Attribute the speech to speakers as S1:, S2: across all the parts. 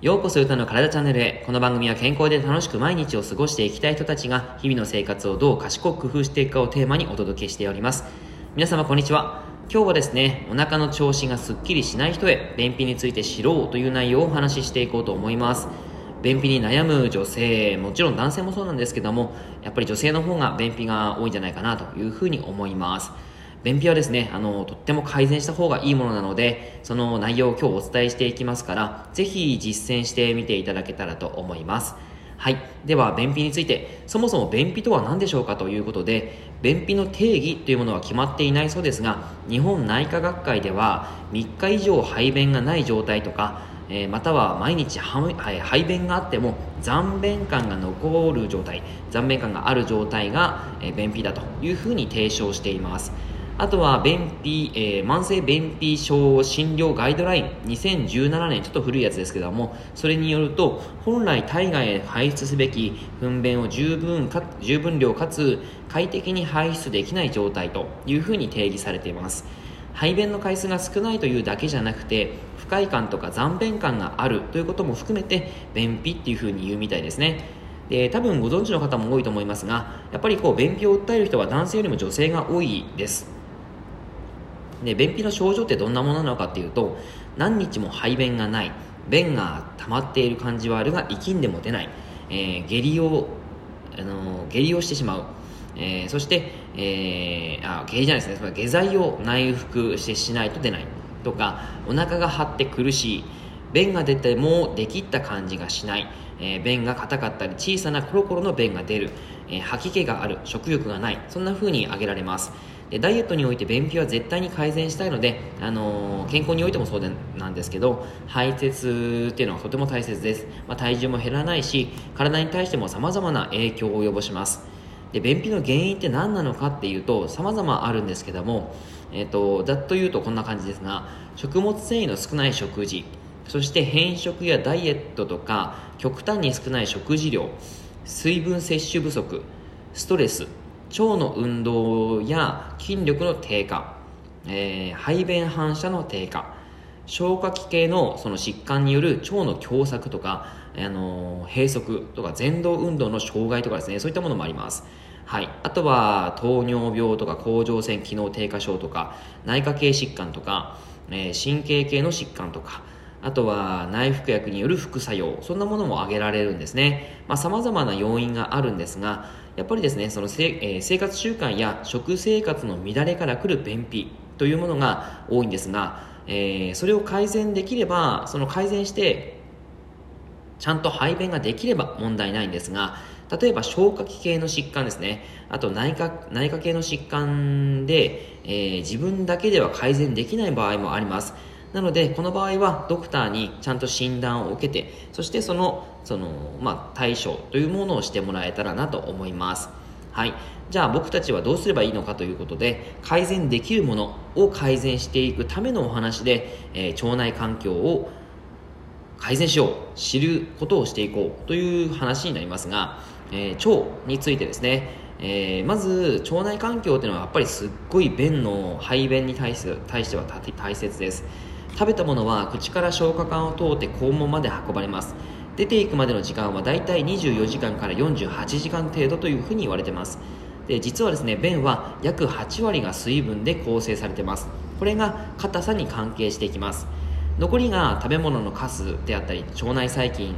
S1: ようこそ歌の体チャンネルへ。この番組は健康で楽しく毎日を過ごしていきたい人たちが日々の生活をどう賢く工夫していくかをテーマにお届けしております。皆様こんにちは。今日はですね、お腹の調子がすっきりしない人へ便秘について知ろうという内容をお話ししていこうと思います。便秘に悩む女性、もちろん男性もそうなんですけども、やっぱり女性の方が便秘が多いんじゃないかなというふうに思います。便秘はですね、あの、とっても改善した方がいいものなので、その内容を今日お伝えしていきますから、ぜひ実践してみていただけたらと思います。はい。では、便秘について、そもそも便秘とは何でしょうかということで、便秘の定義というものは決まっていないそうですが、日本内科学会では、3日以上排便がない状態とか、えー、または毎日排便があっても残便感が残る状態残便感がある状態が、え、便秘だというふうに提唱しています。あとは便秘、えー、慢性便秘症診療ガイドライン2017年ちょっと古いやつですけどもそれによると本来体外へ排出すべき糞便を十分か十分量かつ快適に排出できない状態というふうに定義されています。排便の回数が少ないというだけじゃなくて不快感とか残便感があるということも含めて便秘っていうふうに言うみたいですね。で多分ご存知の方も多いと思いますがやっぱりこう便秘を訴える人は男性よりも女性が多いです。で便秘の症状ってどんなものなのかっていうと何日も排便がない便が溜まっている感じはあるが息んでも出ない、えー、下痢を、あの下痢をしてしまう、えー、そして、えー、あ下痢じゃないですね。下剤を内服してしないと出ないとかお腹が張って苦しい。便が出てもできった感じがしない、えー、便が硬かったり小さなコロコロの便が出る、えー、吐き気がある。食欲がない。そんな風に挙げられます。でダイエットにおいて便秘は絶対に改善したいので、あのー、健康においてもそうでなんですけど排泄っていうのはとても大切です、まあ、体重も減らないし体に対してもさまざまな影響を及ぼします。で便秘の原因って何なのかっていうと様々あるんですけども、えーと、ざっと言うとこんな感じですが食物繊維の少ない食事そして変色やダイエットとか極端に少ない食事量水分摂取不足ストレス腸の運動や筋力の低下、えー、排便反射の低下消化器系のその疾患による腸の狭窄とか、あの、閉塞とか前動運動の障害とかですねそういったものもあります。はい、あとは糖尿病とか甲状腺機能低下症とか内科系疾患とか、えー、神経系の疾患とかあとは内服薬による副作用そんなものも挙げられるんですね。さまざ、まな要因があるんですがやっぱりですねそのせ、えー、生活習慣や食生活の乱れから来る便秘というものが多いんですが、えー、それを改善できればその改善してちゃんと排便ができれば問題ないんですが例えば消化器系の疾患ですね。あと内科内科系の疾患で、えー、自分だけでは改善できない場合もあります。なのでこの場合はドクターにちゃんと診断を受けてそしてそのその、まあ、対処というものをしてもらえたらなと思います。はい。じゃあ僕たちはどうすればいいのかということで改善できるものを改善していくためのお話で、えー、腸内環境を改善しよう知ることをしていこうという話になりますが、えー、腸についてですね。えー、まず腸内環境っていうのはやっぱりすっごい便の排便に対して対しては大切です。食べたものは口から消化管を通って肛門まで運ばれます。出ていくまでの時間はだいたい24時間から48時間程度というふうに言われてます。で実はですね便は約8割が水分で構成されてます。これが硬さに関係していきます。残りが食べ物のカスであったり腸内細菌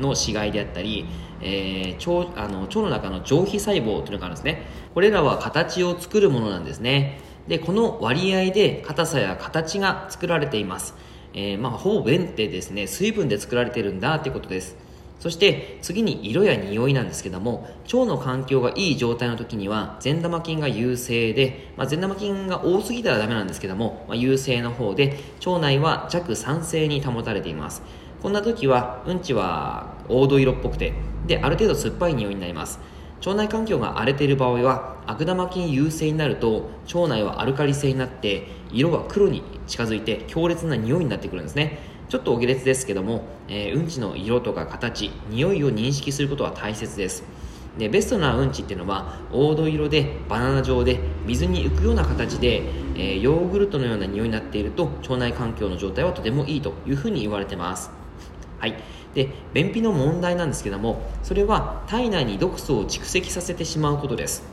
S1: の死骸であったり、えー、腸あの腸の中の上皮細胞というのがあるんですね。これらは形を作るものなんですね。でこの割合で硬さや形が作られています、えー、まあ、ほぼ便ってですね水分で作られてるんだってことです。そして次に色や匂いなんですけども腸の環境がいい状態の時には善玉菌が優勢で、まあ、善玉菌が多すぎたらダメなんですけども、まあ、優勢の方で腸内は弱酸性に保たれています。こんな時はうんちは黄土色っぽくてである程度酸っぱい匂いになります。腸内環境が荒れている場合は悪玉菌優勢になると腸内はアルカリ性になって色は黒に近づいて強烈な匂いになってくるんですね。ちょっとお下劣ですけども、えー、うんちの色とか形匂いを認識することは大切です。でベストなうんちっていうのは黄土色でバナナ状で水に浮くような形で、えー、ヨーグルトのような匂いになっていると腸内環境の状態はとてもいいというふうに言われてます。はい。で便秘の問題なんですけどもそれは体内に毒素を蓄積させてしまうことです。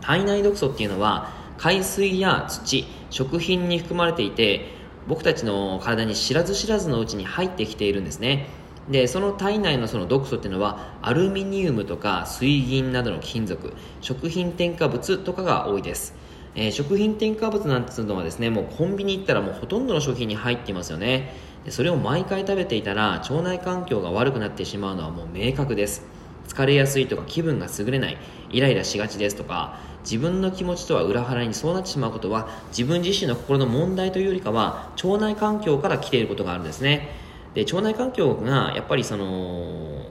S1: 体内毒素っていうのは海水や土食品に含まれていて僕たちの体に知らず知らずのうちに入ってきているんですね。でその体内のその毒素っていうのはアルミニウムとか水銀などの金属食品添加物とかが多いです、えー、食品添加物なんていうのはですねもうコンビニ行ったらもうほとんどの商品に入っていますよね。でそれを毎回食べていたら腸内環境が悪くなってしまうのはもう明確です。疲れやすいとか気分が優れないイライラしがちですとか自分の気持ちとは裏腹にそうなってしまうことは自分自身の心の問題というよりかは腸内環境から来ていることがあるんですね。で腸内環境がやっぱりその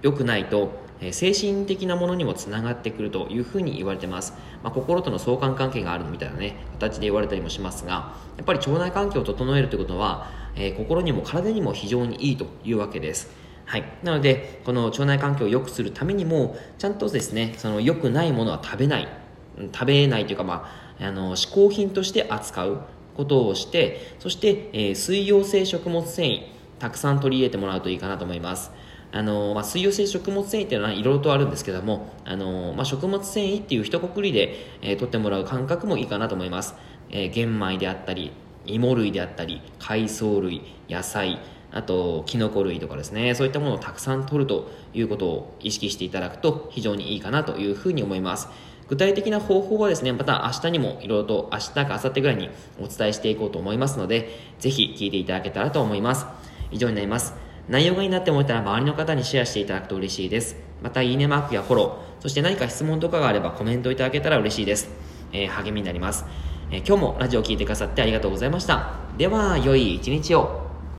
S1: 良くないと精神的なものにもつながってくるというふうに言われてます、まあ、心との相関関係があるみたいなね形で言われたりもしますがやっぱり腸内環境を整えるということは、えー、心にも体にも非常にいいというわけです。はい、なのでこの腸内環境を良くするためにもちゃんとですねその良くないものは食べない。食べないというか、まあ、あの嗜好品として扱うことをしてそして、えー、水溶性食物繊維たくさん取り入れてもらうといいかなと思います。あのまあ、水溶性食物繊維っていうのはいろいろとあるんですけども、あのまあ、食物繊維っていう一括りで、えー、取ってもらう感覚もいいかなと思います、えー、玄米であったり芋類であったり海藻類野菜あとキノコ類とかですね。そういったものをたくさん取るということを意識していただくと非常にいいかなというふうに思います。具体的な方法はですねまた明日にもいろいろと明日か明後日ぐらいにお伝えしていこうと思いますのでぜひ聞いていただけたらと思います以上になります。内容がいいなって思ったら周りの方にシェアしていただくと嬉しいです。また、いいねマークやフォロー、そして何か質問とかがあればコメントいただけたら嬉しいです。えー、励みになります、えー、今日もラジオを聴いてくださってありがとうございました。では、良い一日を。